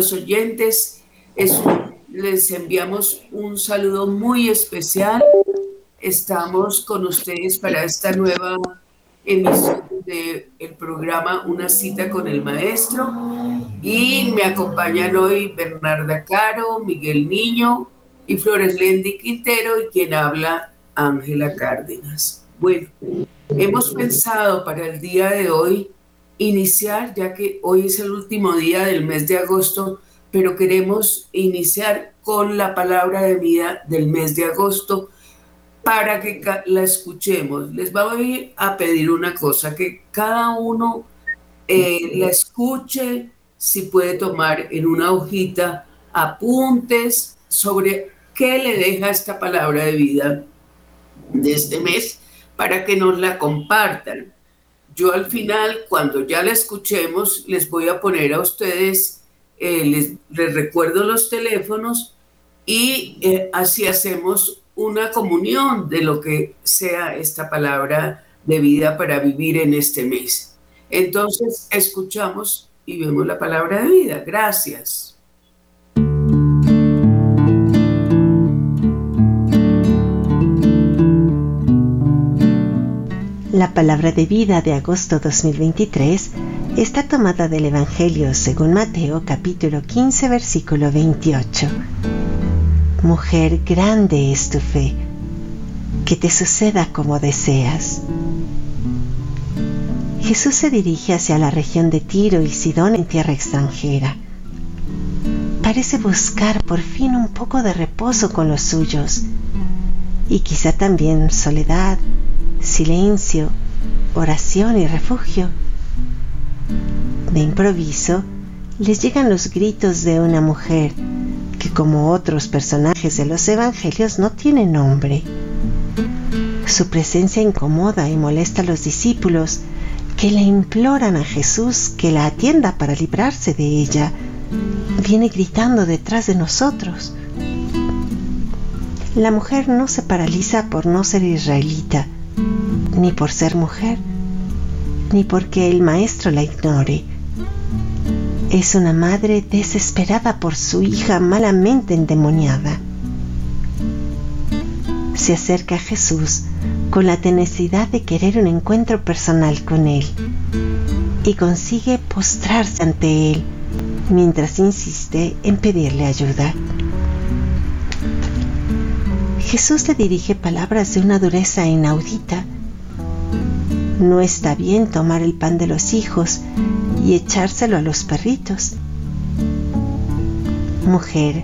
queridos oyentes. les enviamos un saludo muy especial. Estamos con ustedes para esta nueva emisión del programa Una cita con el maestro y me acompañan hoy Bernarda Caro, Miguel Niño y Flores Lendi Quintero y quien habla Ángela Cárdenas. Bueno, hemos pensado para el día de hoy iniciar, ya que hoy es el último día del mes de agosto, pero queremos iniciar con la palabra de vida del mes de agosto para que la escuchemos. Les voy a pedir una cosa, que cada uno eh, la escuche, si puede tomar en una hojita apuntes sobre qué le deja esta palabra de vida de este mes para que nos la compartan. Yo al final, cuando ya la escuchemos, les voy a poner a ustedes, eh, les, recuerdo los teléfonos y eh, así hacemos una comunión de lo que sea esta palabra de vida para vivir en este mes. Entonces, escuchamos y vemos la palabra de vida. Gracias. La palabra de vida de agosto 2023 está tomada del Evangelio según Mateo capítulo 15 versículo 28 Mujer, grande es tu fe, que te suceda como deseas. Jesús se dirige hacia la región de Tiro y Sidón en tierra extranjera. Parece buscar por fin un poco de reposo con los suyos y quizá también soledad, silencio, oración y refugio. De improviso les llegan los gritos de una mujer que como otros personajes de los evangelios no tiene nombre. Su presencia incomoda y molesta a los discípulos que le imploran a Jesús que la atienda para librarse de ella. Viene gritando detrás de nosotros. La mujer no se paraliza por no ser israelita, ni por ser mujer, ni porque el maestro la ignore es una madre desesperada por su hija malamente endemoniada. Se acerca a Jesús con la tenacidad de querer un encuentro personal con Él y consigue postrarse ante Él mientras insiste en pedirle ayuda. Jesús le dirige palabras de una dureza inaudita. No está bien tomar el pan de los hijos y echárselo a los perritos. Mujer,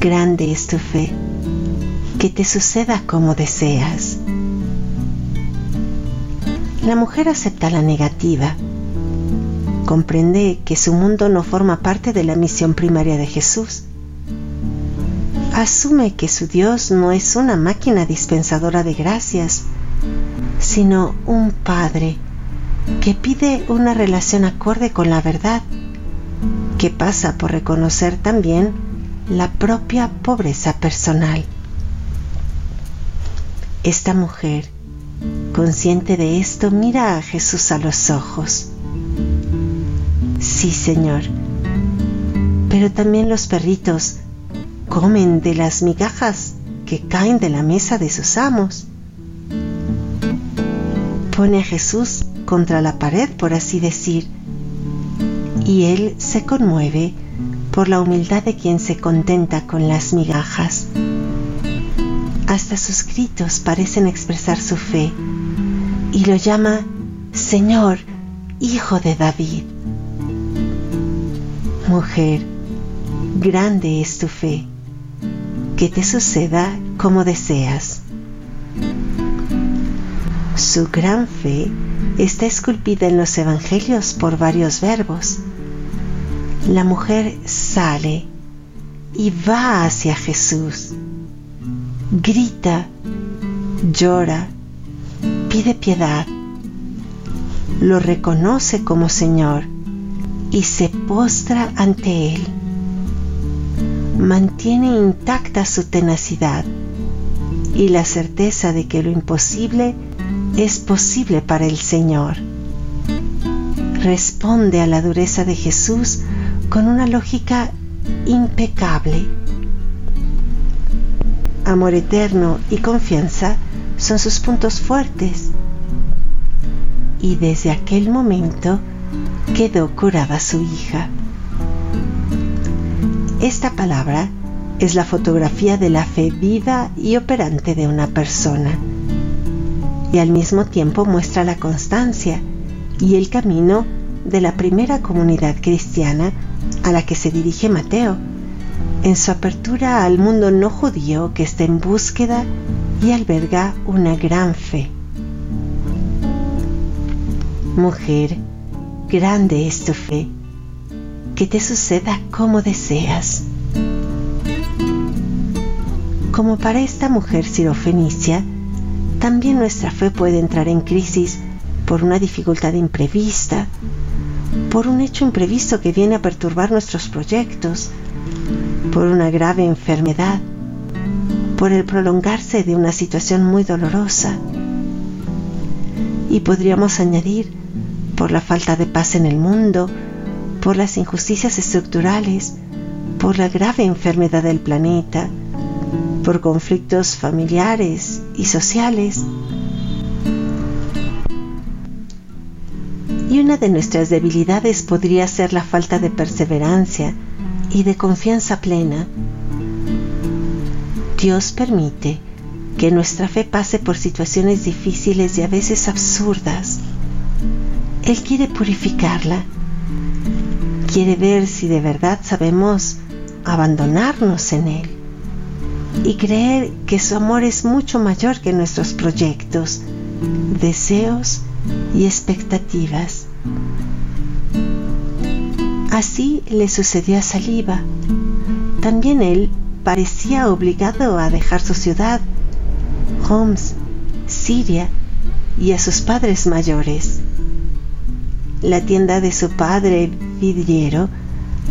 grande es tu fe, que te suceda como deseas. La mujer acepta la negativa, comprende que su mundo no forma parte de la misión primaria de Jesús. Asume que su Dios no es una máquina dispensadora de gracias, sino un Padre que pide una relación acorde con la verdad, que pasa por reconocer también la propia pobreza personal. Esta mujer, consciente de esto, mira a Jesús a los ojos. Sí, Señor, pero también los perritos comen de las migajas que caen de la mesa de sus amos. Pone a Jesús contra la pared, por así decir, y él se conmueve por la humildad de quien se contenta con las migajas. Hasta sus gritos parecen expresar su fe y lo llama Señor, Hijo de David. Mujer, grande es tu fe, que te suceda como deseas. Su gran fe está esculpida en los evangelios por varios verbos. La mujer sale y va hacia Jesús. Grita, llora, pide piedad. Lo reconoce como Señor y se postra ante Él. Mantiene intacta su tenacidad y la certeza de que lo imposible es posible para el Señor. Responde a la dureza de Jesús con una lógica impecable. Amor eterno y confianza son sus puntos fuertes. Y desde aquel momento quedó curada su hija. Esta palabra es la fotografía de la fe viva y operante de una persona y al mismo tiempo muestra la constancia y el camino de la primera comunidad cristiana a la que se dirige Mateo en su apertura al mundo no judío que está en búsqueda y alberga una gran fe. Mujer, grande es tu fe, que te suceda como deseas. Como para esta mujer sirofenicia, también nuestra fe puede entrar en crisis por una dificultad imprevista, por un hecho imprevisto que viene a perturbar nuestros proyectos, por una grave enfermedad, por el prolongarse de una situación muy dolorosa. Y podríamos añadir por la falta de paz en el mundo, por las injusticias estructurales, por la grave enfermedad del planeta, por conflictos familiares y sociales. Y una de nuestras debilidades podría ser la falta de perseverancia y de confianza plena. Dios permite que nuestra fe pase por situaciones difíciles y a veces absurdas. Él quiere purificarla. Quiere ver si de verdad sabemos abandonarnos en Él y creer que su amor es mucho mayor que nuestros proyectos, deseos y expectativas. Así le sucedió a Saliba. También él parecía obligado a dejar su ciudad, Homs, Siria, y a sus padres mayores. La tienda de su padre, vidriero,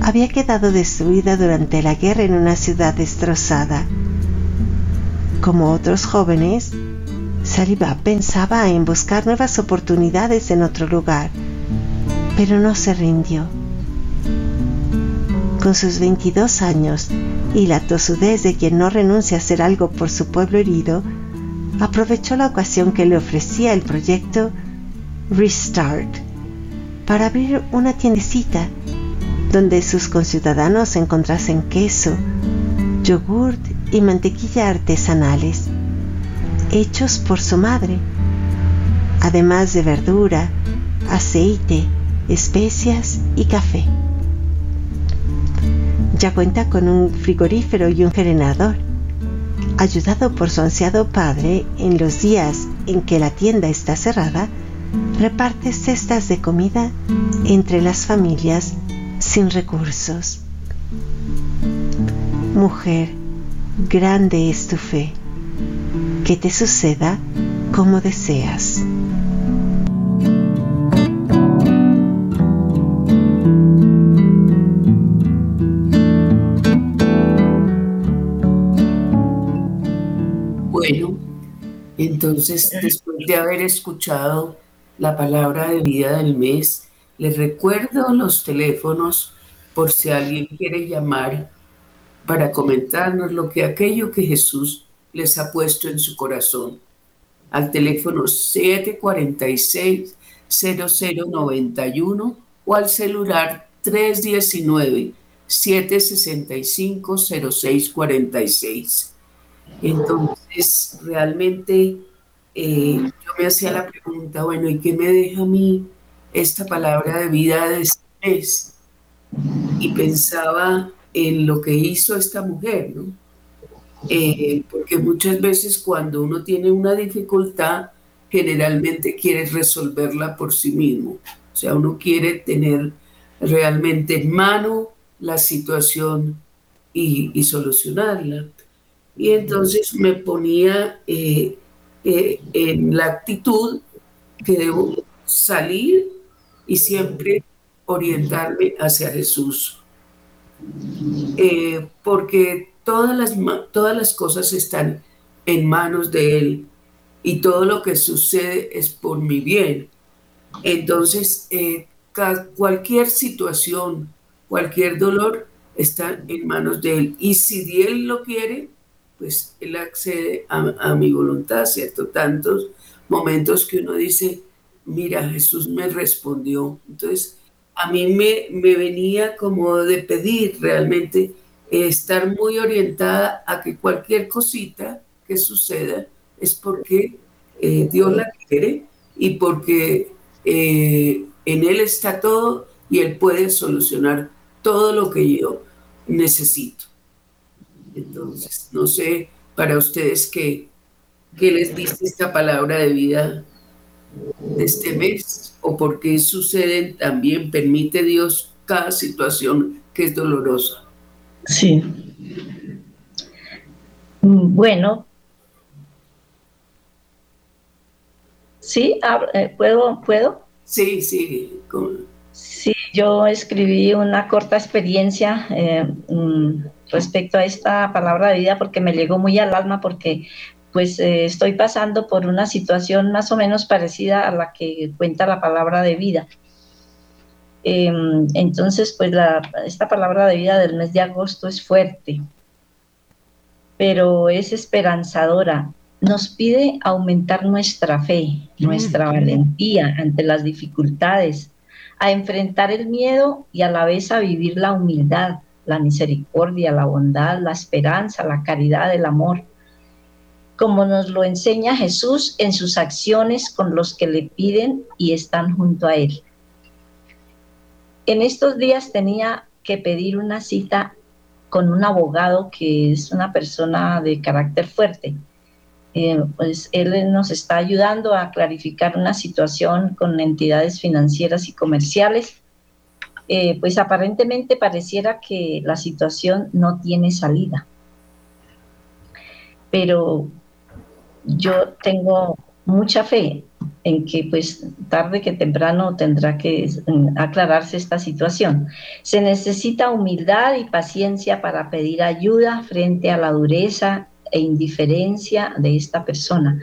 había quedado destruida durante la guerra en una ciudad destrozada. Como otros jóvenes, Saliba pensaba en buscar nuevas oportunidades en otro lugar, pero no se rindió con sus 22 años y la tosudez de quien no renuncia a hacer algo por su pueblo herido, aprovechó la ocasión que le ofrecía el proyecto Restart para abrir una tiendecita donde sus conciudadanos encontrasen queso, yogurt y mantequilla artesanales, hechos por su madre, además de verdura, aceite, especias y café. Ya cuenta con un frigorífero y un generador. Ayudado por su ansiado padre, en los días en que la tienda está cerrada, reparte cestas de comida entre las familias sin recursos. Mujer, grande es tu fe. Que te suceda como deseas. Entonces, después de haber escuchado la palabra de vida del mes, les recuerdo los teléfonos por si alguien quiere llamar para comentarnos lo que aquello que Jesús les ha puesto en su corazón. Al teléfono 746-0091 o al celular 319-765-0646. Entonces, realmente eh, yo me hacía la pregunta, bueno, ¿y qué me deja a mí esta palabra de vida de este mes? Y pensaba en lo que hizo esta mujer, ¿no? Eh, porque muchas veces cuando uno tiene una dificultad, generalmente quiere resolverla por sí mismo. O sea, uno quiere tener realmente en mano la situación y, y solucionarla. Y entonces me ponía eh, en la actitud que debo salir y siempre orientarme hacia Jesús. eh, porque todas las, todas las cosas están en manos de Él y todo lo que sucede es por mi bien. Entonces, eh, cualquier situación, cualquier dolor está en manos de Él. Y si Él lo quiere, pues Él accede a, mi voluntad, ¿cierto? Tantos momentos que uno dice, mira, Jesús me respondió. Entonces, a mí me, me venía como de pedir realmente estar muy orientada a que cualquier cosita que suceda es porque eh, Dios la quiere y porque eh, en Él está todo y Él puede solucionar todo lo que yo necesito. Entonces, no sé para ustedes qué, qué les dice esta palabra de vida de este mes o por qué suceden también, permite Dios cada situación que es dolorosa. Sí. Bueno. Sí, eh, ¿puedo? ¿Puedo? Sí, sí. Sí, yo escribí una corta experiencia eh, mm, respecto a esta palabra de vida porque me llegó muy al alma porque pues eh, estoy pasando por una situación más o menos parecida a la que cuenta la palabra de vida. Em, entonces, pues esta palabra de vida del mes de agosto es fuerte, pero es esperanzadora. Nos pide aumentar nuestra fe, nuestra valentía ante las dificultades, a enfrentar el miedo y a la vez a vivir la humildad, la misericordia, la bondad, la esperanza, la caridad, el amor, como nos lo enseña Jesús en sus acciones con los que le piden y están junto a Él. En estos días tenía que pedir una cita con un abogado que es una persona de carácter fuerte. Eh, pues él nos está ayudando a clarificar una situación con entidades financieras y comerciales. Eh, pues aparentemente pareciera que la situación no tiene salida. Pero yo tengo mucha fe en que pues tarde que temprano tendrá que mm, aclararse esta situación. Se necesita humildad y paciencia para pedir ayuda frente a la dureza e indiferencia de esta persona.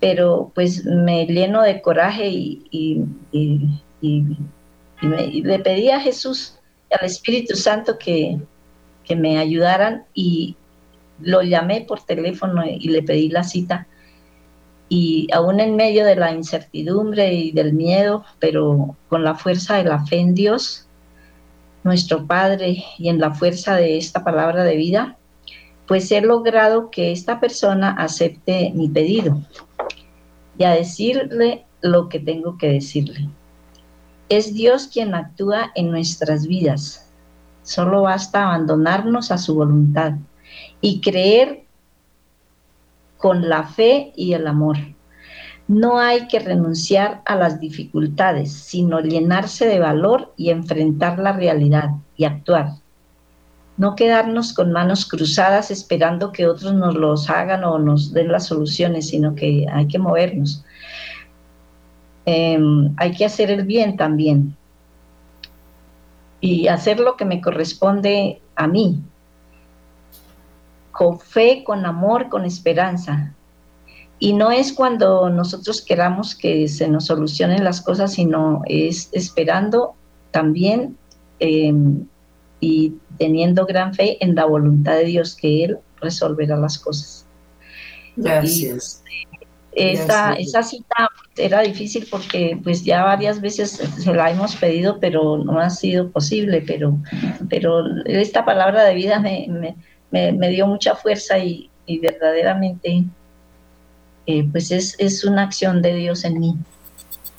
Pero pues me lleno de coraje y, le pedí a Jesús y al Espíritu Santo que, que me ayudaran y lo llamé por teléfono y le pedí la cita y aún en medio de la incertidumbre y del miedo, pero con la fuerza de la fe en Dios, nuestro Padre, y en la fuerza de esta palabra de vida, pues he logrado que esta persona acepte mi pedido y a decirle lo que tengo que decirle. Es Dios quien actúa en nuestras vidas. Solo basta abandonarnos a su voluntad y creer con la fe y el amor. No hay que renunciar a las dificultades, sino llenarse de valor y enfrentar la realidad y actuar. No quedarnos con manos cruzadas esperando que otros nos los hagan o nos den las soluciones, sino que hay que movernos. Em, hay que hacer el bien también y hacer lo que me corresponde a mí, con fe, con amor, con esperanza. Y no es cuando nosotros queramos que se nos solucionen las cosas, sino es esperando también em, y teniendo gran fe en la voluntad de Dios, que Él resolverá las cosas. Gracias. Esa, esa cita era difícil porque pues ya varias veces se la hemos pedido, pero no ha sido posible, pero, pero esta palabra de vida me me, dio mucha fuerza y, verdaderamente eh, pues es, es, una acción de Dios en mí.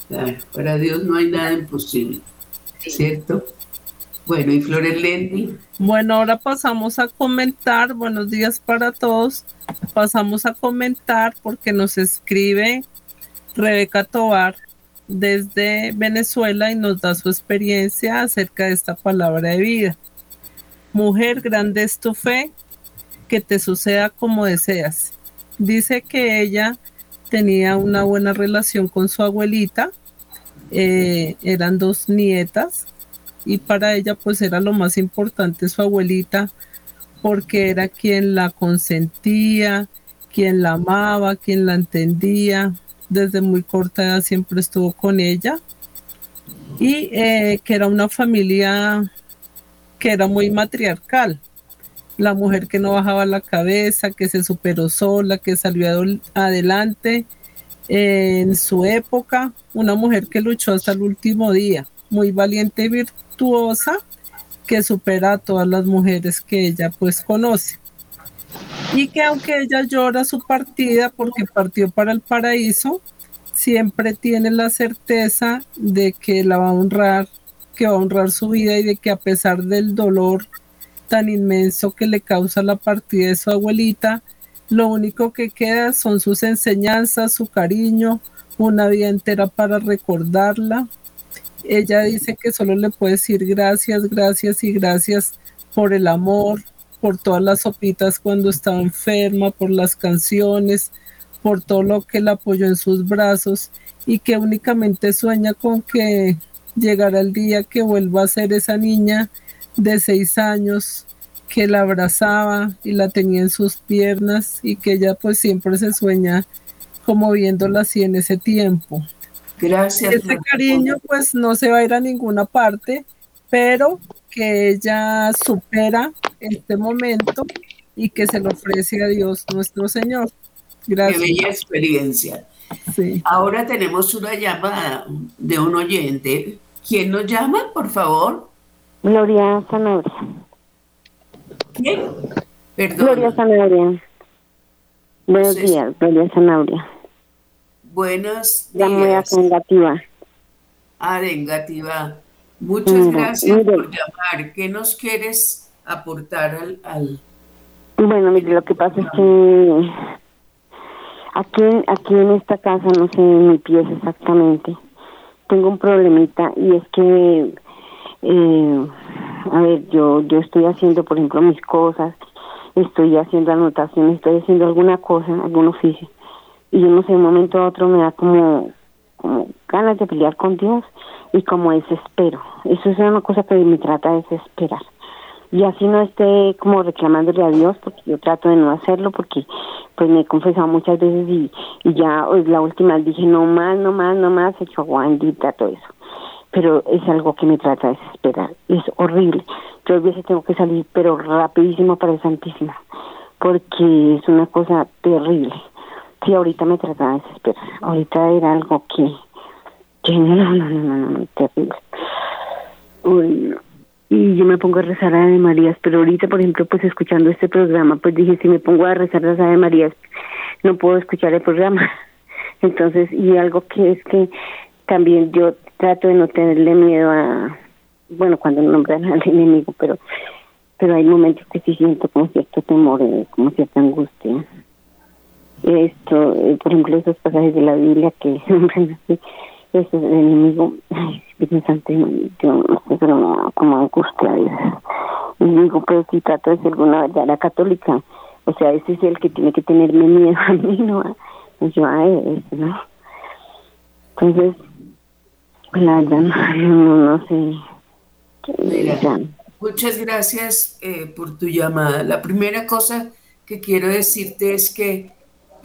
Claro, para Dios no hay nada imposible, ¿cierto? Bueno, y Flores Bueno, ahora pasamos a comentar, buenos días para todos, pasamos a comentar porque nos escribe Rebeca Tobar desde Venezuela y nos da su experiencia acerca de esta palabra de vida. Mujer, grande es tu fe, que te suceda como deseas. Dice que ella tenía una buena relación con su abuelita, eh, eran dos nietas y para ella pues era lo más importante su abuelita porque era quien la consentía, quien la amaba, quien la entendía. Desde muy corta edad siempre estuvo con ella y eh, que era una familia que era muy matriarcal. La mujer que no bajaba la cabeza, que se superó sola, que salió adelante en su época, una mujer que luchó hasta el último día, muy valiente y virtuosa, que supera a todas las mujeres que ella pues conoce. Y que aunque ella llora su partida porque partió para el paraíso, siempre tiene la certeza de que la va a honrar, que va a honrar su vida y de que a pesar del dolor tan inmenso que le causa la partida de su abuelita, lo único que queda son sus enseñanzas, su cariño, una vida entera para recordarla. Ella dice que solo le puede decir gracias, gracias y gracias por el amor, por todas las sopitas cuando estaba enferma, por las canciones, por todo lo que la apoyó en sus brazos y que únicamente sueña con que llegará el día que vuelva a ser esa niña de seis años que la abrazaba y la tenía en sus piernas y que ella pues siempre se sueña como viéndola así en ese tiempo. Gracias. Ese cariño pues no se va a ir a ninguna parte, pero que ella supera este momento y que se lo ofrece a Dios nuestro Señor. Gracias. Qué bella experiencia. Ahora tenemos una llamada de un oyente. ¿Quién nos llama, por favor? Gloria Sanabria. ¿Quién? Perdón. Gloria Sanabria. Buenos días, Gloria Sanabria. Buenos días. Llamo de Engativa. Ah, de Engativa. Muchas gracias por llamar. ¿Qué nos quieres aportar al, al... Bueno, mire, lo que pasa es que Aquí, aquí en esta casa, no sé mi pies exactamente, tengo un problemita y es que, eh, a ver, yo, yo estoy haciendo, por ejemplo, mis cosas, estoy haciendo anotaciones, estoy haciendo alguna cosa, algún oficio, y yo no sé, de un momento a otro me da como, como ganas de pelear con Dios y como desespero. Eso es una cosa que me trata de desesperar y así no esté como reclamándole a Dios porque yo trato de no hacerlo porque pues me he confesado muchas veces y, ya pues, la última dije no más, no más, no más, hecho aguandita, todo eso. Pero es algo que me trata de desesperar, es horrible. Yo a veces tengo que salir pero rapidísimo para el Santísima porque es una cosa terrible. Sí, ahorita me trata de desesperar, ahorita era algo que, no, no, no, no, no, terrible. Y yo me pongo a rezar a Ave Marías, pero ahorita, por ejemplo, pues escuchando este programa, pues dije, si me pongo a rezar las Ave Marías, no puedo escuchar el programa. Entonces, y algo que es que también yo trato de no tenerle miedo a, bueno, cuando nombran al enemigo, pero pero hay momentos que sí siento como cierto temor, eh, como cierta angustia. Esto, eh, por ejemplo, esos pasajes de la Biblia que nombran así, es el enemigo, ay, Santo, yo no sé, pero como angustia. Y digo, pero si trato de ser una verdadera católica, o sea, ese es el que tiene que tenerme miedo a mí, no yo a él, ¿no? Entonces, la verdad, no, no sé. muchas gracias eh, por tu llamada. La primera cosa que quiero decirte es que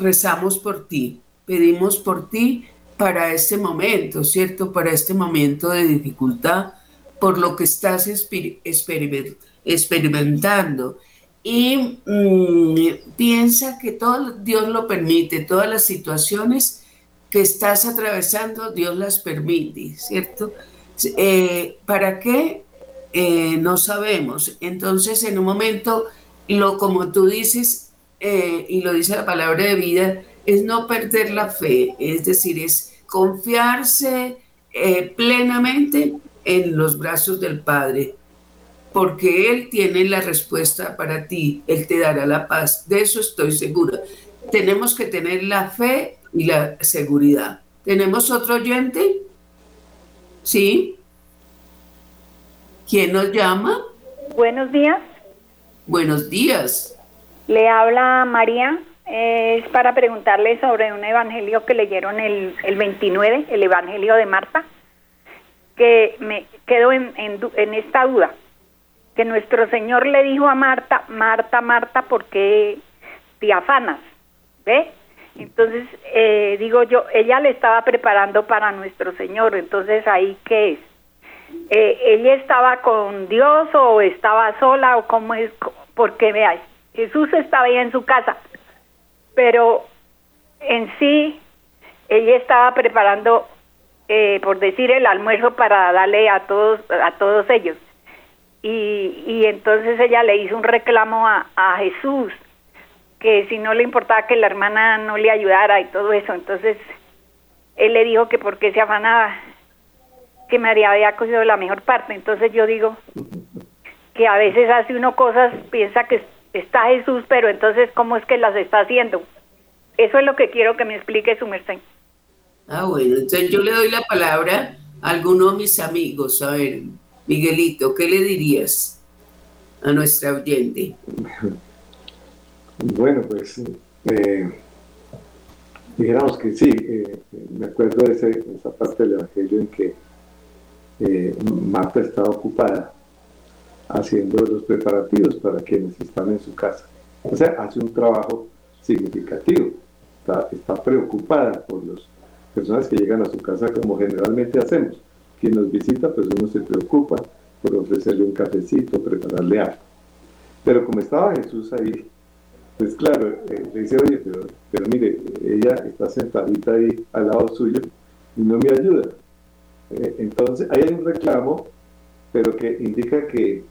rezamos por ti, pedimos por ti para este momento, ¿cierto? Para este momento de dificultad, por lo que estás experimentando. Y mm, piensa que todo Dios lo permite, todas las situaciones que estás atravesando, Dios las permite, ¿cierto? Eh, ¿Para qué? Eh, no sabemos. Entonces, en un momento, lo como tú dices, eh, y lo dice la palabra de vida, es no perder la fe, es decir, es confiarse eh, plenamente en los brazos del Padre, porque Él tiene la respuesta para ti, Él te dará la paz, de eso estoy segura. Tenemos que tener la fe y la seguridad. ¿Tenemos otro oyente? ¿Sí? ¿Quién nos llama? Buenos días. Buenos días. Le habla María es para preguntarle sobre un evangelio que leyeron el, el 29, el evangelio de Marta, que me quedo en, en, esta duda. Que nuestro Señor le dijo a Marta, Marta, Marta, ¿por qué te afanas? ¿Ve? Entonces, eh, digo yo, ella le estaba preparando para nuestro Señor, entonces ahí qué es? Eh, ¿Ella estaba con Dios o estaba sola o cómo es? Porque veáis, Jesús estaba ahí en su casa, pero en sí ella estaba preparando, eh, por decir, el almuerzo para darle a todos, a todos ellos. Y, y entonces ella le hizo un reclamo a, a Jesús, que si no le importaba que la hermana no le ayudara y todo eso, entonces él le dijo que por qué se afanaba, que María había cogido la mejor parte. Entonces yo digo que a veces hace uno cosas, piensa que está Jesús, pero entonces ¿cómo es que las está haciendo? Eso es lo que quiero que me explique su merced. Ah, bueno, entonces yo le doy la palabra a alguno de mis amigos. A ver, Miguelito, ¿qué le dirías a nuestra oyente? Bueno, pues eh, dijéramos que sí, eh, me acuerdo de esa parte del Evangelio en que eh, Marta estaba ocupada haciendo los preparativos para quienes están en su casa. O sea, hace un trabajo significativo, está, preocupada por las personas que llegan a su casa como generalmente hacemos. Quien nos visita, pues uno se preocupa por ofrecerle un cafecito, prepararle algo. Pero como estaba Jesús ahí, pues claro, eh, le dice, oye, pero, pero mire, ella está sentadita ahí al lado suyo y no me ayuda. Eh, entonces, ahí hay un reclamo, pero que indica que,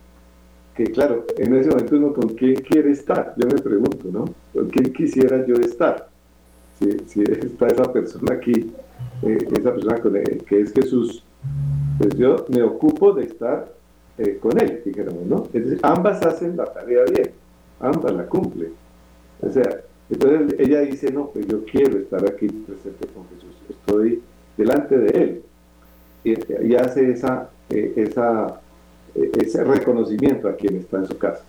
que, claro, en ese momento uno con quién quiere estar, yo me pregunto, ¿no? ¿Con quién quisiera yo estar? Si, si está esa persona aquí, eh, esa persona con que es Jesús, pues yo me ocupo de estar con él, dijéramos, ¿no? Es decir, ambas hacen la tarea bien, ambas la cumplen. O sea, entonces ella dice, no, pues yo quiero estar aquí presente con Jesús, estoy delante de Él. Y, hace esa, eh, esa, eh, ese reconocimiento a quien está en su casa.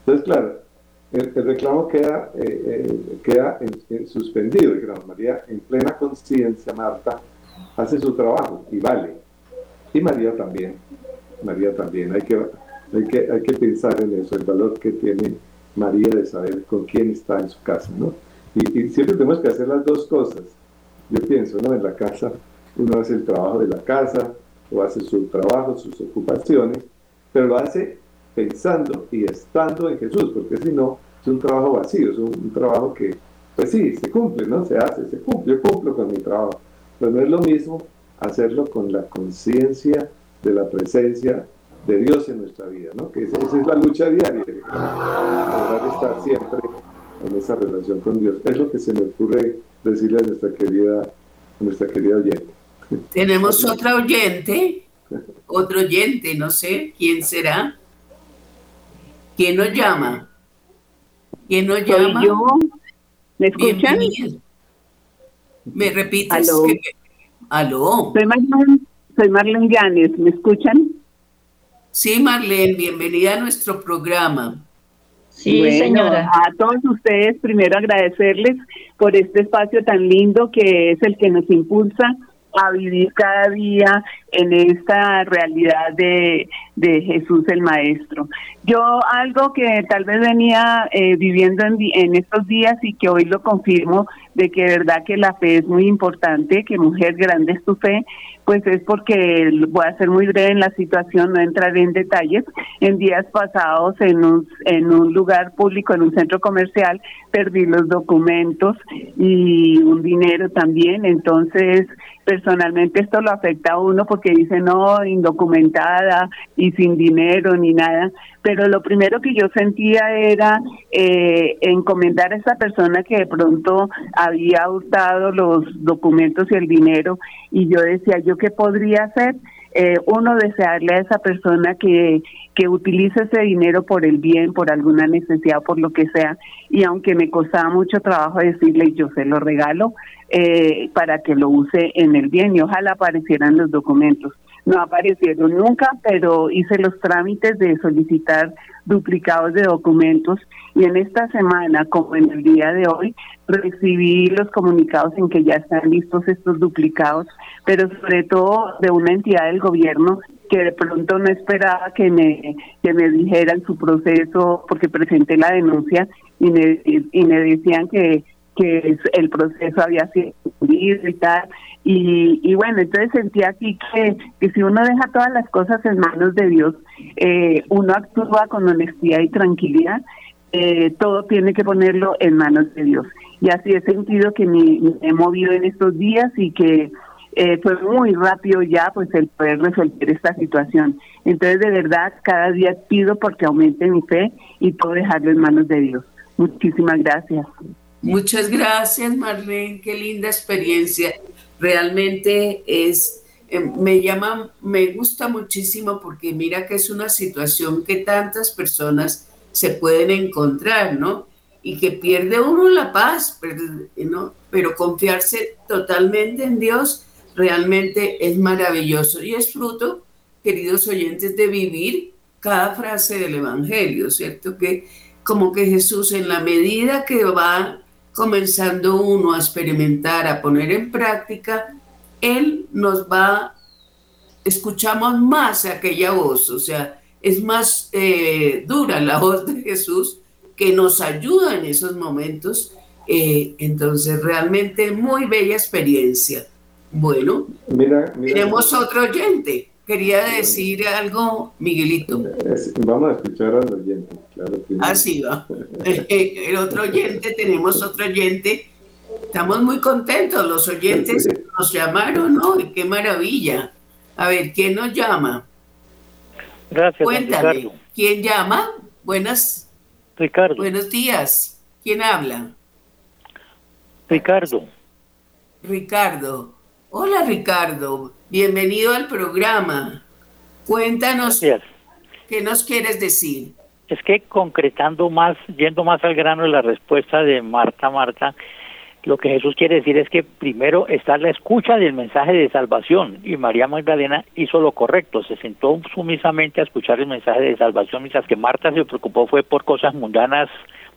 Entonces, claro, el, reclamo queda, eh, queda suspendido. Digamos, María, en plena conciencia, Marta, hace su trabajo y vale. Y María también. María también. Hay que, hay que, hay que pensar en eso, el valor que tiene María de saber con quién está en su casa, ¿no? Y, siempre tenemos que hacer las dos cosas. Yo pienso, ¿no? En la casa uno hace el trabajo de la casa o hace su trabajo, sus ocupaciones, pero lo hace pensando y estando en Jesús, porque si no, es un trabajo vacío, es un, trabajo que, pues sí, se cumple, ¿no? Se hace, se cumple, yo cumplo con mi trabajo, pero no es lo mismo hacerlo con la conciencia de la presencia de Dios en nuestra vida, ¿no? Que esa, es la lucha diaria, lograr estar siempre en esa relación con Dios. Es lo que se me ocurre decirle a nuestra querida, a nuestra querida oyente. Tenemos otra oyente, otro oyente, no sé quién será. ¿Quién nos llama? ¿Quién nos llama? yo. ¿Me escuchan? ¿Me repites? Aló. Aló. Soy Marlene, soy Marlene Llanes, ¿me escuchan? Sí, Marlene, bienvenida a nuestro programa. Sí, señora. A todos ustedes, primero agradecerles por este espacio tan lindo que es el que nos impulsa a vivir cada día en esta realidad de, de Jesús el Maestro. Yo algo que tal vez venía eh, viviendo en, en, estos días y que hoy lo confirmo, de que verdad que la fe es muy importante, que mujer grande es tu fe, pues es porque voy a ser muy breve en la situación, no entraré en detalles. En días pasados, en un, en un lugar público, en un centro comercial, perdí los documentos y un dinero también. Entonces, personalmente esto lo afecta a uno porque dice, no, indocumentada y sin dinero ni nada. Pero lo primero que yo sentía era eh, encomendar a esa persona que de pronto había hurtado los documentos y el dinero. Y yo decía, yo qué podría hacer. Eh, uno desearle a esa persona que, que utilice ese dinero por el bien, por alguna necesidad, por lo que sea, y aunque me costaba mucho trabajo decirle, yo se lo regalo, eh, para que lo use en el bien y ojalá aparecieran los documentos. No aparecieron nunca, pero hice los trámites de solicitar duplicados de documentos y en esta semana, como en el día de hoy, recibí los comunicados en que ya están listos estos duplicados, pero sobre todo de una entidad del gobierno que de pronto no esperaba que me que me dijeran su proceso porque presenté la denuncia y me y me decían que que el proceso había sido y tal y, y bueno entonces sentí aquí que, que si uno deja todas las cosas en manos de Dios eh, uno actúa con honestidad y tranquilidad eh, todo tiene que ponerlo en manos de Dios y así he sentido que me he movido en estos días y que eh, fue muy rápido ya pues el poder resolver esta situación. Entonces de verdad cada día pido porque aumente mi fe y puedo dejarlo en manos de Dios. Muchísimas gracias. Muchas gracias Marlene, qué linda experiencia. Realmente es, eh, me llama, me gusta muchísimo porque mira que es una situación que tantas personas se pueden encontrar, ¿no? Y que pierde uno la paz, ¿no? Pero confiarse totalmente en Dios realmente es maravilloso y es fruto, queridos oyentes, de vivir cada frase del Evangelio, ¿cierto? Que como que Jesús en la medida que va comenzando uno a experimentar, a poner en práctica, Él nos va, escuchamos más aquella voz, o sea, es más eh, dura la voz de Jesús que nos ayuda en esos momentos. Eh, entonces, realmente muy bella experiencia. Bueno, mira, tenemos otro oyente. Quería decir algo, Miguelito. Vamos a escuchar al oyente, claro. Así va. El otro oyente, tenemos otro oyente. Estamos muy contentos, los oyentes nos llamaron, ¿no? qué maravilla. A ver, ¿quién nos llama? Gracias. Cuéntame, ¿quién llama? Buenas. Ricardo. Buenos días. ¿Quién habla? Ricardo. Ricardo. Hola Ricardo, bienvenido al programa. Cuéntanos qué nos quieres decir. Es que concretando más, yendo más al grano de la respuesta de Marta, Marta, lo que Jesús quiere decir es que primero está la escucha del mensaje de salvación y María Magdalena hizo lo correcto, se sentó sumisamente a escuchar el mensaje de salvación, mientras que Marta se preocupó fue por cosas mundanas,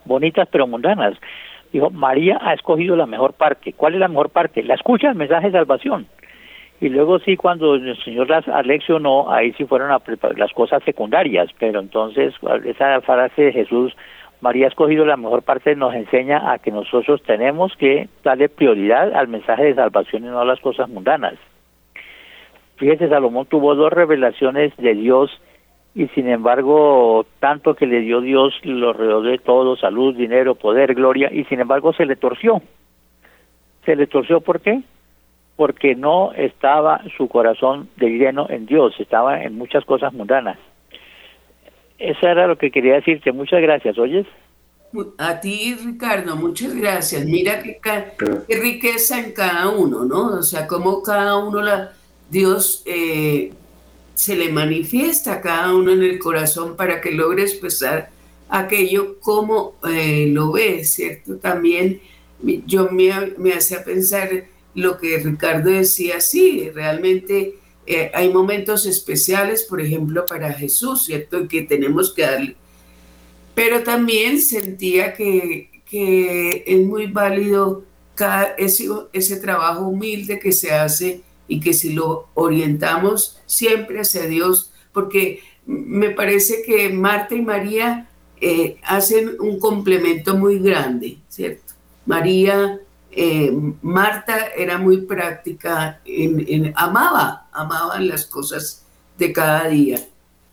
bonitas pero mundanas. Dijo, María ha escogido la mejor parte. ¿Cuál es la mejor parte? La escucha, el mensaje de salvación. Y luego sí, cuando el Señor las aleccionó, ahí sí fueron las cosas secundarias, pero entonces esa frase de Jesús, María ha escogido la mejor parte, nos enseña a que nosotros tenemos que darle prioridad al mensaje de salvación y no a las cosas mundanas. Fíjese, Salomón tuvo dos revelaciones de Dios y sin embargo tanto que le dio Dios lo rodeó de todo, salud, dinero, poder, gloria, y sin embargo se le torció. ¿Se le torció por qué? Porque no estaba su corazón de lleno en Dios, estaba en muchas cosas mundanas. Eso era lo que quería decirte. Muchas gracias, ¿oyes? A ti, Ricardo, muchas gracias. Mira qué, qué riqueza en cada uno, ¿no? O sea, cómo cada uno la Dios eh, se le manifiesta a cada uno en el corazón para que logre expresar aquello como eh, lo ve, ¿cierto? También yo me, me hacía pensar lo que Ricardo decía, sí, realmente eh, hay momentos especiales, por ejemplo, para Jesús, ¿cierto? Que tenemos que darle. Pero también sentía que, que es muy válido cada, ese, ese trabajo humilde que se hace y que si lo orientamos siempre hacia Dios, porque me parece que Marta y María eh, hacen un complemento muy grande, ¿cierto? María, eh, Marta era muy práctica, en, amaba, amaba las cosas de cada día.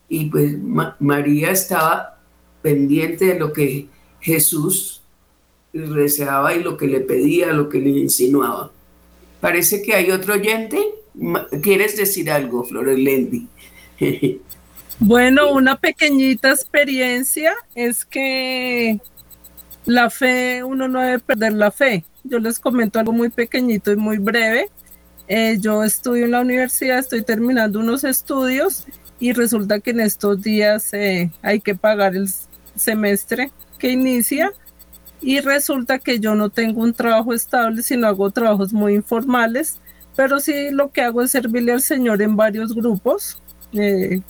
Y pues María estaba pendiente de lo que Jesús deseaba y lo que le pedía, lo que le insinuaba. Parece que hay otro oyente. ¿Quieres decir algo, Florelendi? bueno, una pequeñita experiencia es que la fe, uno no debe perder la fe. Yo les comento algo muy pequeñito y muy breve. Eh, yo estudio en la universidad, estoy terminando unos estudios y resulta que en estos días eh, hay que pagar el semestre que inicia y resulta que yo no tengo un trabajo estable, sino hago trabajos muy informales pero sí lo que hago es servirle al Señor en varios grupos, eh,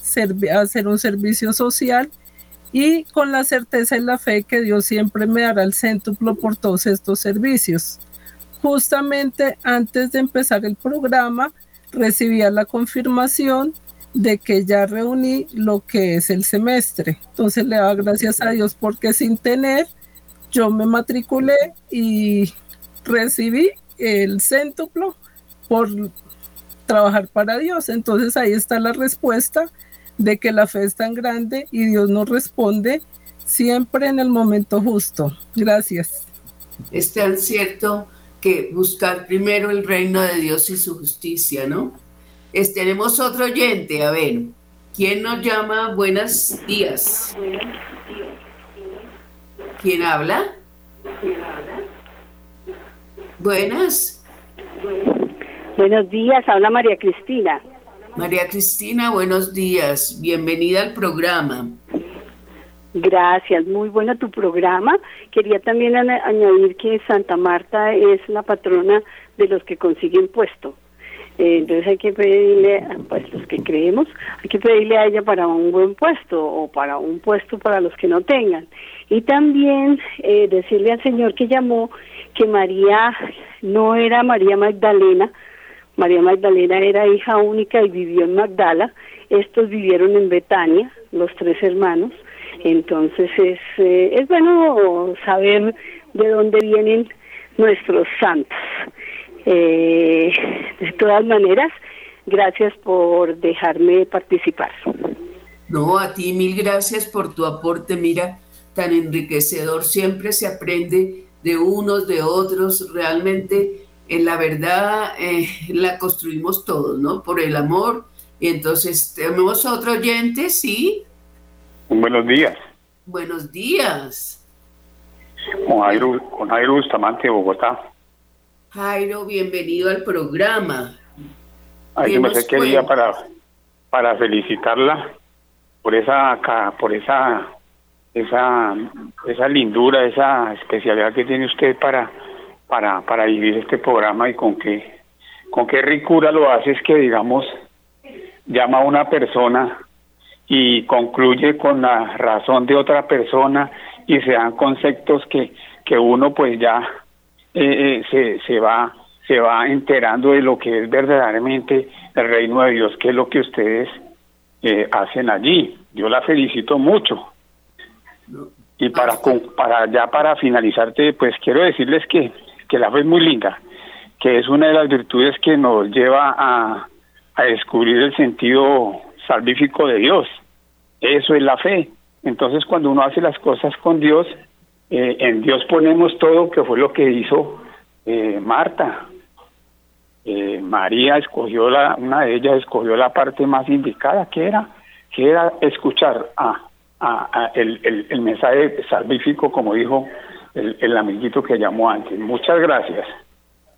hacer un servicio social y con la certeza y la fe que Dios siempre me dará el céntuplo por todos estos servicios. Justamente antes de empezar el programa, recibía la confirmación de que ya reuní lo que es el semestre. Entonces le daba gracias a Dios porque sin tener, yo me matriculé y recibí el céntuplo por trabajar para Dios. Entonces ahí está la respuesta de que la fe es tan grande y Dios nos responde siempre en el momento justo. Gracias. Es tan cierto que buscar primero el reino de Dios y su justicia, ¿no? tenemos otro oyente, a ver, ¿quién nos llama? Buenos días. ¿Quién habla? Buenas. Buenos días, habla María Cristina. María Cristina, buenos días. Bienvenida al programa. Gracias, muy bueno tu programa. Quería también añadir que Santa Marta es la patrona de los que consiguen puesto. Eh, entonces hay que pedirle, pues los que creemos, hay que pedirle a ella para un buen puesto o para un puesto para los que no tengan. Y también eh, decirle al Señor que llamó que María no era María Magdalena, María Magdalena era hija única y vivió en Magdala, estos vivieron en Betania, los tres hermanos, entonces es, eh, es bueno saber de dónde vienen nuestros santos. Eh, de todas maneras, gracias por dejarme participar. No, a ti mil gracias por tu aporte, mira, tan enriquecedor. Siempre se aprende de unos, de otros. Realmente, en la verdad, eh, la construimos todos, ¿no? Por el amor. Y entonces, tenemos otro oyente, ¿sí? Buenos días. Buenos días. Con Jairo, con Jairo Bustamante de Bogotá. Jairo, bienvenido al programa. Ay, me quería para, para felicitarla por esa por esa esa esa lindura, esa especialidad que tiene usted para para para vivir este programa y con qué con qué ricura lo hace es que digamos llama a una persona y concluye con la razón de otra persona y se dan conceptos que que uno pues ya eh, eh, se, se va se va enterando de lo que es verdaderamente el reino de Dios, que es lo que ustedes eh, hacen allí. Yo la felicito mucho. Y para, para ya para finalizarte, pues quiero decirles que, que la fe es muy linda, que es una de las virtudes que nos lleva a, a descubrir el sentido salvífico de Dios. Eso es la fe. Entonces, cuando uno hace las cosas con Dios, eh, en Dios ponemos todo, que fue lo que hizo eh, Marta. Eh, María escogió la, una de ellas escogió la parte más indicada, que era, que era escuchar a, a, el, el, mensaje salvífico, como dijo el, el amiguito que llamó antes. Muchas gracias.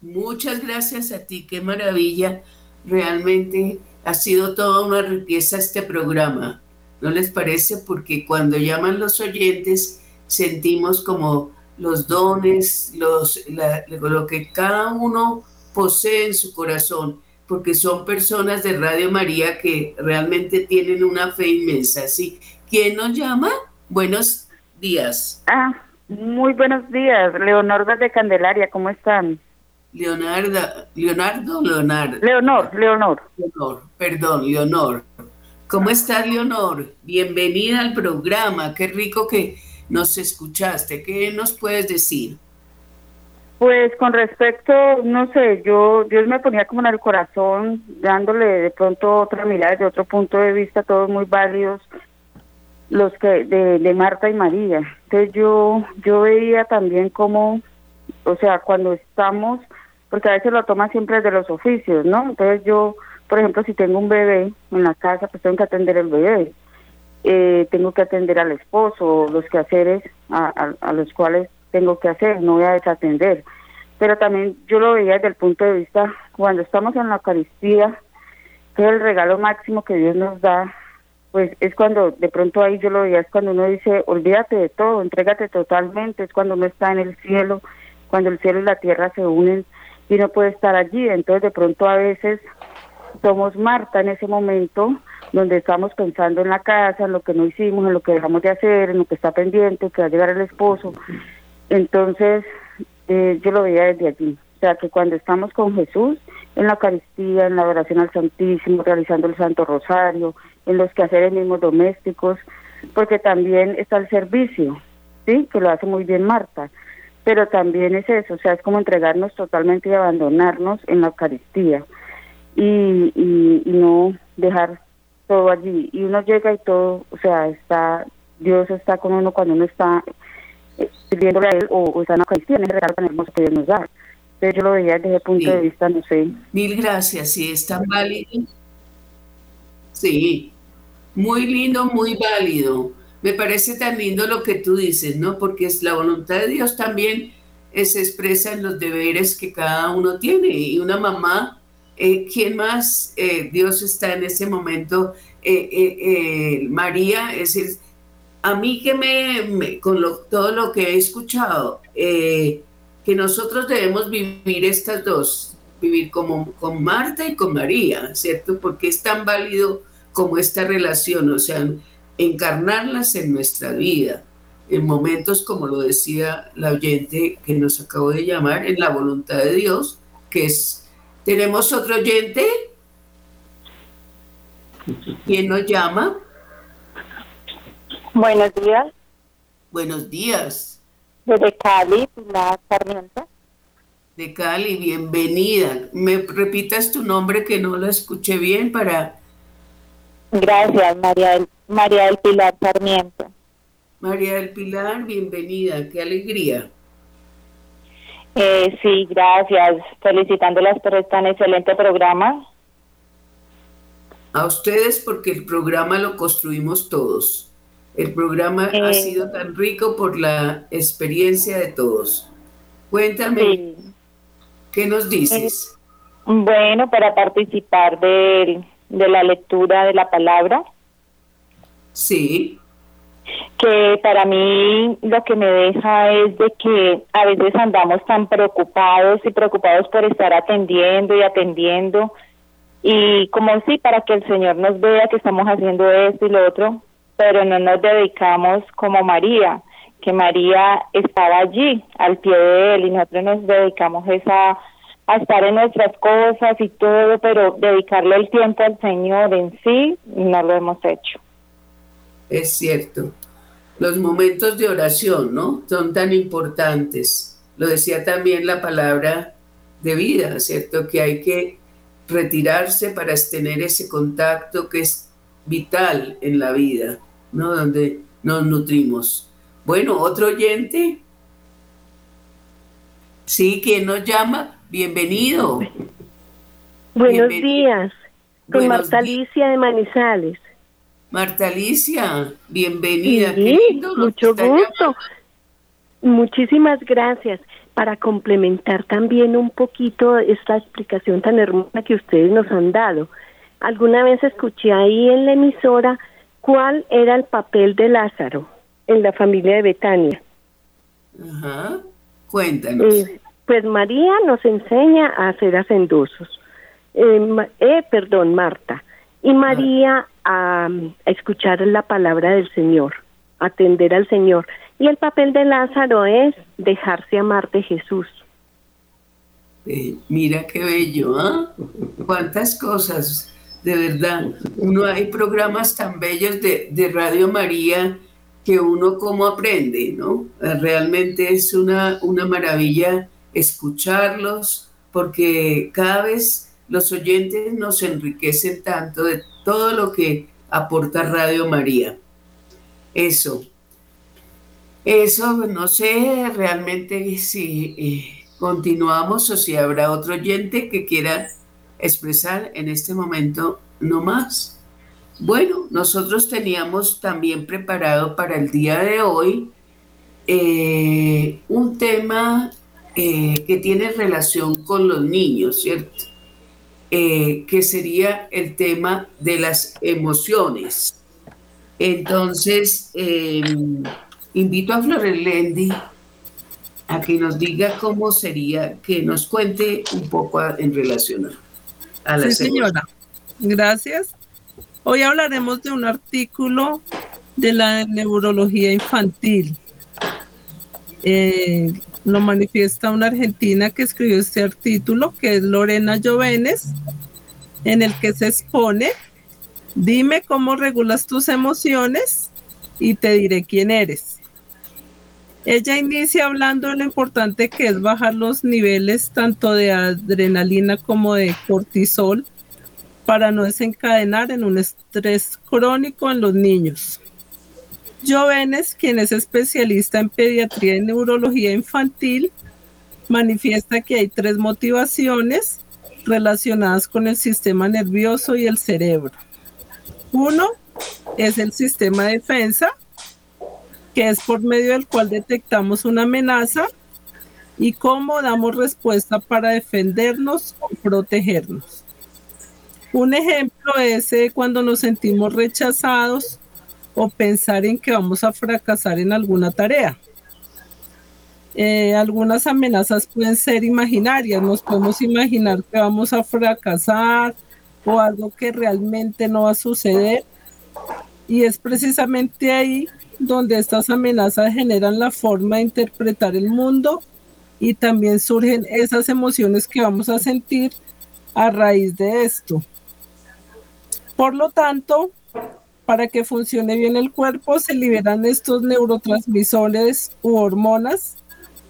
Muchas gracias a ti, qué maravilla. Realmente ha sido toda una riqueza este programa. ¿No les parece? Porque cuando llaman los oyentes, sentimos como los dones, los, lo que cada uno posee en su corazón, porque son personas de Radio María que realmente tienen una fe inmensa. ¿sí? ¿Quién nos llama? Buenos días. Ah, muy buenos días, Leonor de Candelaria, ¿cómo están? Leonardo, Leonardo, Leonardo. Leonor, Leonor. Leonor, perdón, Leonor. ¿Cómo estás, Leonor? Bienvenida al programa. Qué rico que nos escuchaste. ¿Qué nos puedes decir? Pues con respecto, no sé, yo Dios me ponía como en el corazón, dándole de pronto otra mirada, de otro punto de vista, todos muy válidos, los que de, de Marta y María. Entonces yo yo veía también como, o sea, cuando estamos, porque a veces lo toma siempre de los oficios, ¿no? Entonces yo, por ejemplo, si tengo un bebé en la casa, pues tengo que atender el bebé eh, tengo que atender al esposo, los quehaceres a, a, los cuales tengo que hacer, no voy a desatender. Pero también yo lo veía desde el punto de vista, cuando estamos en la Eucaristía, que es el regalo máximo que Dios nos da, pues es cuando, de pronto ahí yo lo veía, es cuando uno dice, olvídate de todo, entrégate totalmente, es cuando uno está en el cielo, cuando el cielo y la tierra se unen y no puede estar allí. Entonces de pronto a veces somos Marta en ese momento donde estamos pensando en la casa, en lo que no hicimos, en lo que dejamos de hacer, en lo que está pendiente, que va a llegar el esposo. Entonces eh, yo lo veía desde allí. O sea, que cuando estamos con Jesús, en la Eucaristía, en la oración al Santísimo, realizando el Santo Rosario, en los quehaceres mismos domésticos, porque también está el servicio, ¿sí? Que lo hace muy bien Marta. Pero también es eso, o sea, es como entregarnos totalmente y abandonarnos en la Eucaristía y, no dejar todo allí. Y uno llega y todo, o sea, está, Dios está con uno cuando uno está eh, a Él o, está en la Eucaristía, en el regalo tan hermoso que Dios nos da. Pero yo lo veía desde ese punto de vista, no sé. Mil gracias, sí, es tan válido. Sí, muy lindo, muy válido. Me parece tan lindo lo que tú dices, ¿no? Porque es la voluntad de Dios también se expresa en los deberes que cada uno tiene. Y una mamá, eh, ¿quién más? Eh, Dios está en ese momento. Eh, María, es decir, a mí que me, con todo lo que he escuchado, que nosotros debemos vivir estas dos, vivir como con Marta y con María, ¿cierto? Porque es tan válido como esta relación, o sea, encarnarlas en nuestra vida, en momentos como lo decía la oyente que nos acabó de llamar, en la voluntad de Dios, que es, tenemos otro oyente, ¿quién nos llama? Buenos días. Buenos días. Desde Cali, la Sarmiento. De Cali, bienvenida. ¿Me repitas tu nombre que no lo escuché bien para... Gracias, María del, María del Pilar Sarmiento. María del Pilar, bienvenida, qué alegría. Eh, sí, gracias. Felicitándolas por este tan excelente programa. A ustedes porque el programa lo construimos todos. El programa ha sido tan rico por la experiencia de todos. Cuéntame, ¿qué nos dices? Eh, bueno, para participar de, de la lectura de la palabra. Sí. Que para mí lo que me deja es de que a veces andamos tan preocupados y preocupados por estar atendiendo y atendiendo y como sí, para que el Señor nos vea que estamos haciendo esto y lo otro, pero no nos dedicamos como María, que María estaba allí al pie de él y nosotros nos dedicamos esa a estar en nuestras cosas y todo, pero dedicarle el tiempo al Señor en sí no lo hemos hecho. Es cierto. Los momentos de oración, ¿no? Son tan importantes. Lo decía también la palabra de vida, ¿cierto? Que hay que retirarse para tener ese contacto que es vital en la vida. ¿No? Donde nos nutrimos. Bueno, otro oyente. Sí, ¿quién nos llama? Bienvenido. Buenos días, con Marta Alicia de Manizales. Marta Alicia, bienvenida. mucho gusto. Muchísimas gracias. Para complementar también un poquito esta explicación tan hermosa que ustedes nos han dado. Alguna vez escuché ahí en la emisora ¿Cuál era el papel de Lázaro en la familia de Betania? Ajá, cuéntanos. Eh, pues María nos enseña a ser hacendosos. Eh, eh perdón, Marta. Y María a, escuchar la palabra del Señor, atender al Señor. Y el papel de Lázaro es dejarse amar de Jesús. Eh, mira qué bello, ¿ah? Cuántas cosas de verdad. Uno hay programas tan bellos de, Radio María que uno como aprende, ¿no? Realmente es una, una maravilla escucharlos porque cada vez los oyentes nos enriquecen tanto de todo lo que aporta Radio María. Eso. Eso, no sé realmente si eh, continuamos o si habrá otro oyente que quiera expresar en este momento no más. Bueno, nosotros teníamos también preparado para el día de hoy eh, un tema eh, que tiene relación con los niños, ¿cierto? Eh, que sería el tema de las emociones. Entonces, invito a Florelendi a que nos diga cómo sería, que nos cuente un poco en relación a, la Sí, señora. Gracias. Hoy hablaremos de un artículo de la neurología infantil. Eh, lo manifiesta una argentina que escribió este artículo, que es Lorena Llovenes, en el que se expone, dime cómo regulas tus emociones y te diré quién eres. Ella inicia hablando de lo importante que es bajar los niveles tanto de adrenalina como de cortisol para no desencadenar en un estrés crónico en los niños. Jovenes, quien es especialista en pediatría y neurología infantil, manifiesta que hay tres motivaciones relacionadas con el sistema nervioso y el cerebro. Uno es el sistema de defensa, que es por medio del cual detectamos una amenaza y cómo damos respuesta para defendernos o protegernos. Un ejemplo es eh, cuando nos sentimos rechazados o pensar en que vamos a fracasar en alguna tarea. Eh, algunas amenazas pueden ser imaginarias, nos podemos imaginar que vamos a fracasar o algo que realmente no va a suceder. Y es precisamente ahí donde estas amenazas generan la forma de interpretar el mundo y también surgen esas emociones que vamos a sentir a raíz de esto. Por lo tanto, para que funcione bien el cuerpo, se liberan estos neurotransmisores u hormonas,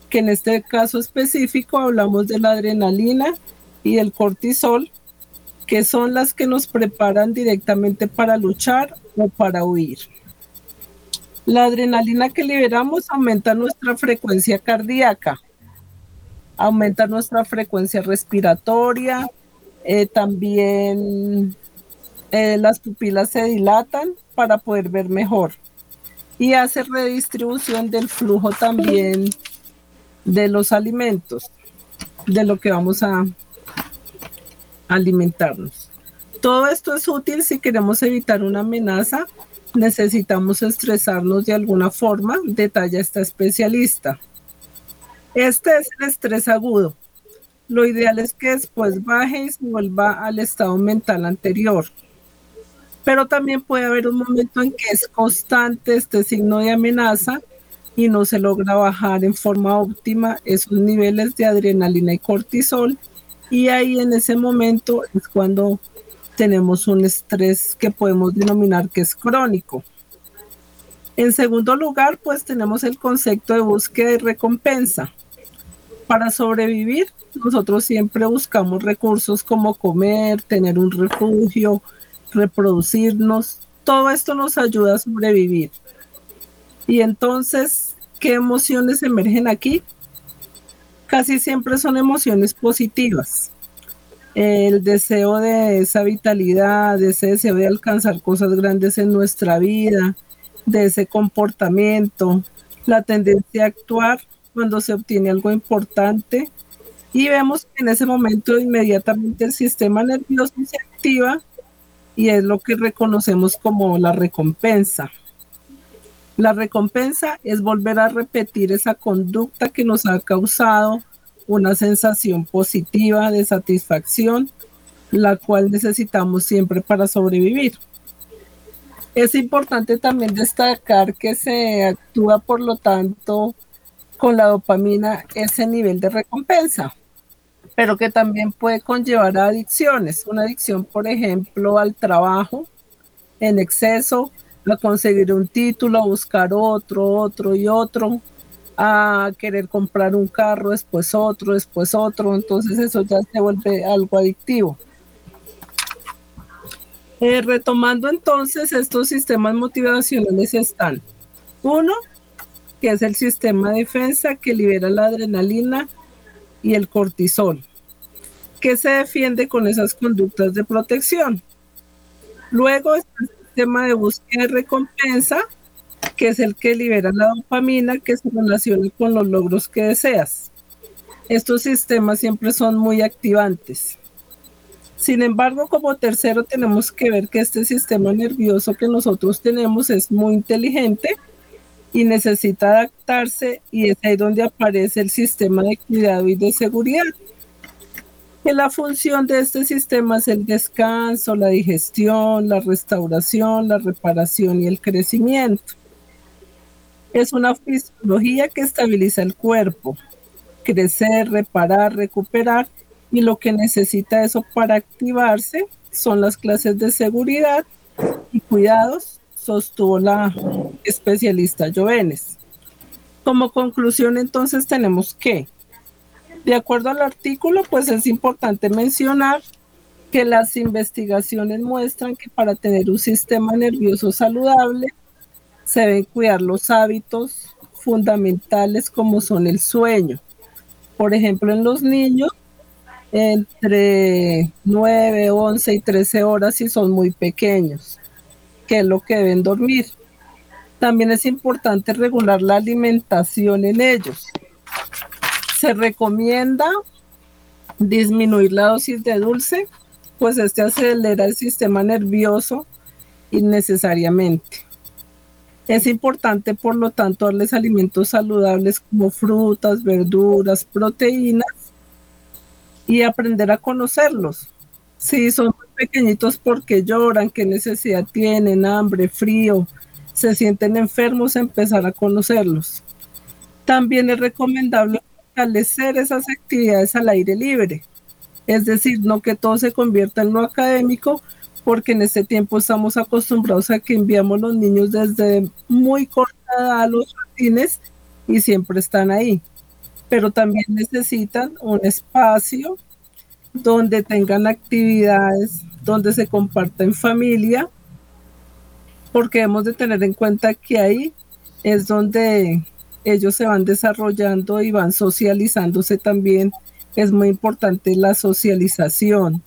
que en este caso específico hablamos de la adrenalina y el cortisol, que son las que nos preparan directamente para luchar o para huir. La adrenalina que liberamos aumenta nuestra frecuencia cardíaca, aumenta nuestra frecuencia respiratoria, eh, también eh, las pupilas se dilatan para poder ver mejor y hace redistribución del flujo también de los alimentos, de lo que vamos a alimentarnos. Todo esto es útil si queremos evitar una amenaza, necesitamos estresarnos de alguna forma, detalla esta especialista. Este es el estrés agudo. Lo ideal es que después baje y se vuelva al estado mental anterior pero también puede haber un momento en que es constante este signo de amenaza y no se logra bajar en forma óptima esos niveles de adrenalina y cortisol y ahí en ese momento es cuando tenemos un estrés que podemos denominar que es crónico. En segundo lugar, pues tenemos el concepto de búsqueda y recompensa. Para sobrevivir, nosotros siempre buscamos recursos como comer, tener un refugio, reproducirnos, todo esto nos ayuda a sobrevivir. Y entonces, ¿qué emociones emergen aquí? Casi siempre son emociones positivas. El deseo de esa vitalidad, de ese deseo de alcanzar cosas grandes en nuestra vida, de ese comportamiento, la tendencia a actuar cuando se obtiene algo importante. Y vemos que en ese momento inmediatamente el sistema nervioso se activa y es lo que reconocemos como la recompensa. La recompensa es volver a repetir esa conducta que nos ha causado una sensación positiva de satisfacción, la cual necesitamos siempre para sobrevivir. Es importante también destacar que se actúa, por lo tanto, con la dopamina ese nivel de recompensa pero que también puede conllevar a adicciones. Una adicción, por ejemplo, al trabajo en exceso, a conseguir un título, buscar otro, otro y otro, a querer comprar un carro, después otro, después otro. Entonces eso ya se vuelve algo adictivo. Eh, retomando entonces, estos sistemas motivacionales están. Uno, que es el sistema de defensa que libera la adrenalina y el cortisol, que se defiende con esas conductas de protección. Luego está el sistema de búsqueda y recompensa, que es el que libera la dopamina que se relaciona con los logros que deseas. Estos sistemas siempre son muy activantes. Sin embargo, como tercero tenemos que ver que este sistema nervioso que nosotros tenemos es muy inteligente y necesita adaptarse y es ahí donde aparece el sistema de cuidado y de seguridad. Que la función de este sistema es el descanso, la digestión, la restauración, la reparación y el crecimiento. Es una fisiología que estabiliza el cuerpo, crecer, reparar, recuperar y lo que necesita eso para activarse son las clases de seguridad y cuidados, sostuvo la especialista Jovenes. Como conclusión entonces tenemos que, de acuerdo al artículo, pues es importante mencionar que las investigaciones muestran que para tener un sistema nervioso saludable se deben cuidar los hábitos fundamentales como son el sueño. Por ejemplo, en los niños, entre 9, 11 y 13 horas si son muy pequeños, que es lo que deben dormir. También es importante regular la alimentación en ellos. Se recomienda disminuir la dosis de dulce, pues este acelera el sistema nervioso innecesariamente. Es importante, por lo tanto, darles alimentos saludables como frutas, verduras, proteínas y aprender a conocerlos. Si son muy pequeñitos porque lloran, qué necesidad tienen, hambre, frío, se sienten enfermos, empezar a conocerlos. También es recomendable fortalecer esas actividades al aire libre, es decir, no que todo se convierta en lo académico, porque en este tiempo estamos acostumbrados a que enviamos los niños desde muy corta a los jardines y siempre están ahí pero también necesitan un espacio donde tengan actividades, donde se comparta familia, porque hemos de tener en cuenta que ahí es donde ellos se van desarrollando y van socializándose también. Es muy importante la socialización,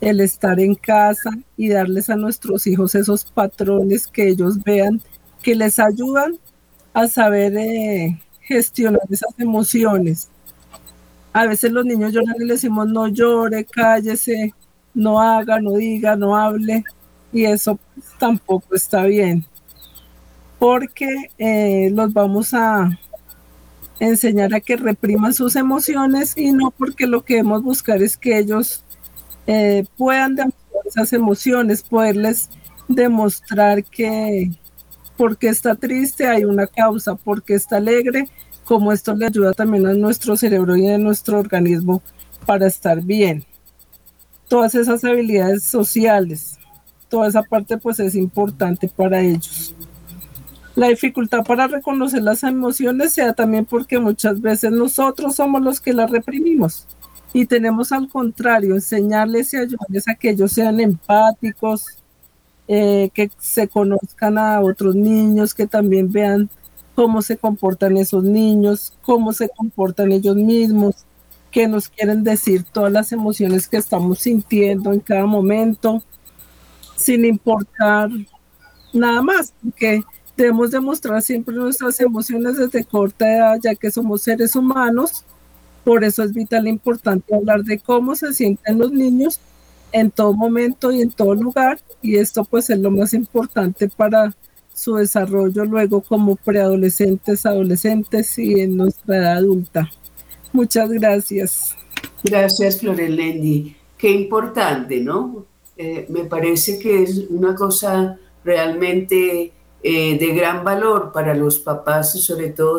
el estar en casa y darles a nuestros hijos esos patrones que ellos vean que les ayudan a saber eh, gestionar esas emociones. A veces los niños lloran y le decimos no llore, cállese, no haga, no diga, no hable, y eso tampoco está bien, porque eh, los vamos a enseñar a que repriman sus emociones y no porque lo que debemos buscar es que ellos eh, puedan demostrar esas emociones, poderles demostrar que porque está triste hay una causa, porque está alegre, como esto le ayuda también a nuestro cerebro y a nuestro organismo para estar bien. Todas esas habilidades sociales, toda esa parte pues es importante para ellos. La dificultad para reconocer las emociones sea también porque muchas veces nosotros somos los que las reprimimos y tenemos al contrario enseñarles y ayudarles a que ellos sean empáticos, eh, que se conozcan a otros niños, que también vean cómo se comportan esos niños, cómo se comportan ellos mismos, qué nos quieren decir todas las emociones que estamos sintiendo en cada momento, sin importar nada más, porque debemos demostrar siempre nuestras emociones desde corta edad, ya que somos seres humanos. Por eso es vital e importante hablar de cómo se sienten los niños en todo momento y en todo lugar y esto pues es lo más importante para su desarrollo luego como preadolescentes, adolescentes y en nuestra edad adulta. Muchas gracias. Gracias, Florelendi. Qué importante, ¿no? Eh, me parece que es una cosa realmente eh, de gran valor para los papás y sobre todo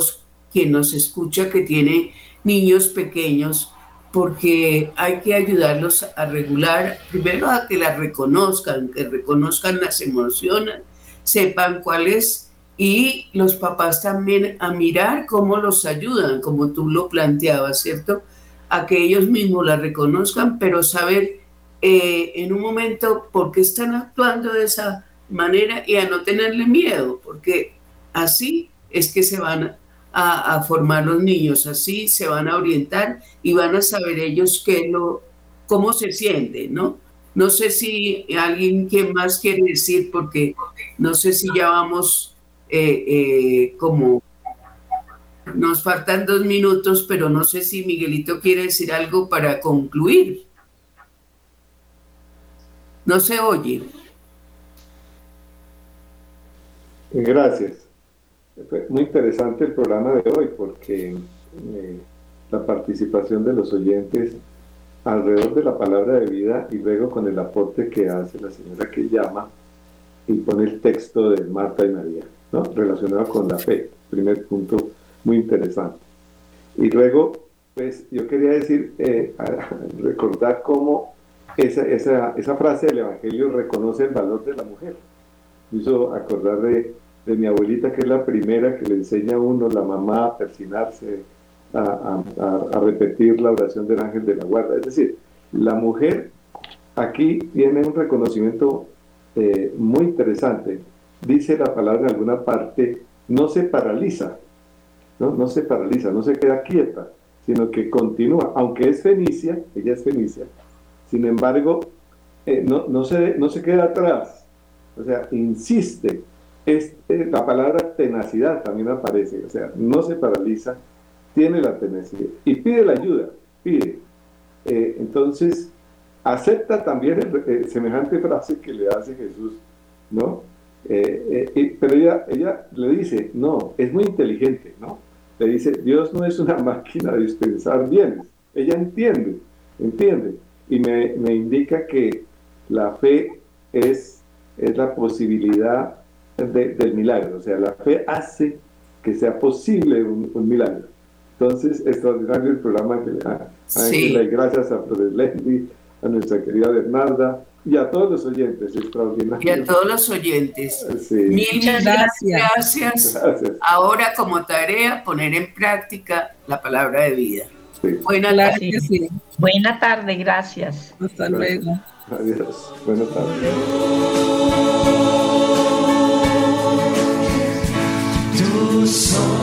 quien nos escucha que tiene niños pequeños porque hay que ayudarlos a regular, primero a que las reconozcan, que reconozcan las emociones, sepan cuáles y los papás también a mirar cómo los ayudan, como tú lo planteabas, ¿cierto? A que ellos mismos las reconozcan, pero saber eh, en un momento por qué están actuando de esa manera y a no tenerle miedo, porque así es que se van a, formar los niños, así se van a orientar y van a saber ellos qué lo, cómo se sienten, ¿no? No sé si alguien que más quiere decir, porque no sé si ya vamos eh, eh, como... Nos faltan dos minutos, pero no sé si Miguelito quiere decir algo para concluir. No se oye. Gracias. Muy interesante el programa de hoy porque eh, la participación de los oyentes alrededor de la palabra de vida y luego con el aporte que hace la señora que llama y pone el texto de Marta y María, ¿no? relacionado con la fe. Primer punto muy interesante. Y luego, pues yo quería decir, eh, recordar cómo esa, esa, esa frase del Evangelio reconoce el valor de la mujer. Me hizo acordar de, de mi abuelita, que es la primera que le enseña a uno, la mamá, a persinarse, a, repetir la oración del ángel de la guarda. Es decir, la mujer aquí tiene un reconocimiento eh, muy interesante. Dice la palabra en alguna parte, no se paraliza, ¿no? no se paraliza, no se queda quieta, sino que continúa, aunque es fenicia, ella es fenicia, sin embargo, eh, no, no, se, no se queda atrás, o sea, insiste. Es, eh, la palabra tenacidad también aparece, o sea, no se paraliza, tiene la tenacidad y pide la ayuda, pide. Eh, entonces, acepta también el, semejante frase que le hace Jesús, ¿no? pero ella, ella le dice, no, es muy inteligente, ¿no? Le dice, Dios no es una máquina de dispensar bienes. Ella entiende, entiende y me, me indica que la fe es, es la posibilidad del milagro, o sea, la fe hace que sea posible un, milagro. Entonces, extraordinario el programa que a, sí. y gracias a Flores Lendy, a nuestra querida Bernarda y a todos los oyentes, extraordinario. Y a todos los oyentes. Mil gracias. gracias. Ahora como tarea poner en práctica la palabra de vida. Buenas tardes. Buena tarde, gracias. Hasta luego. Adiós. Buenas tardes. So.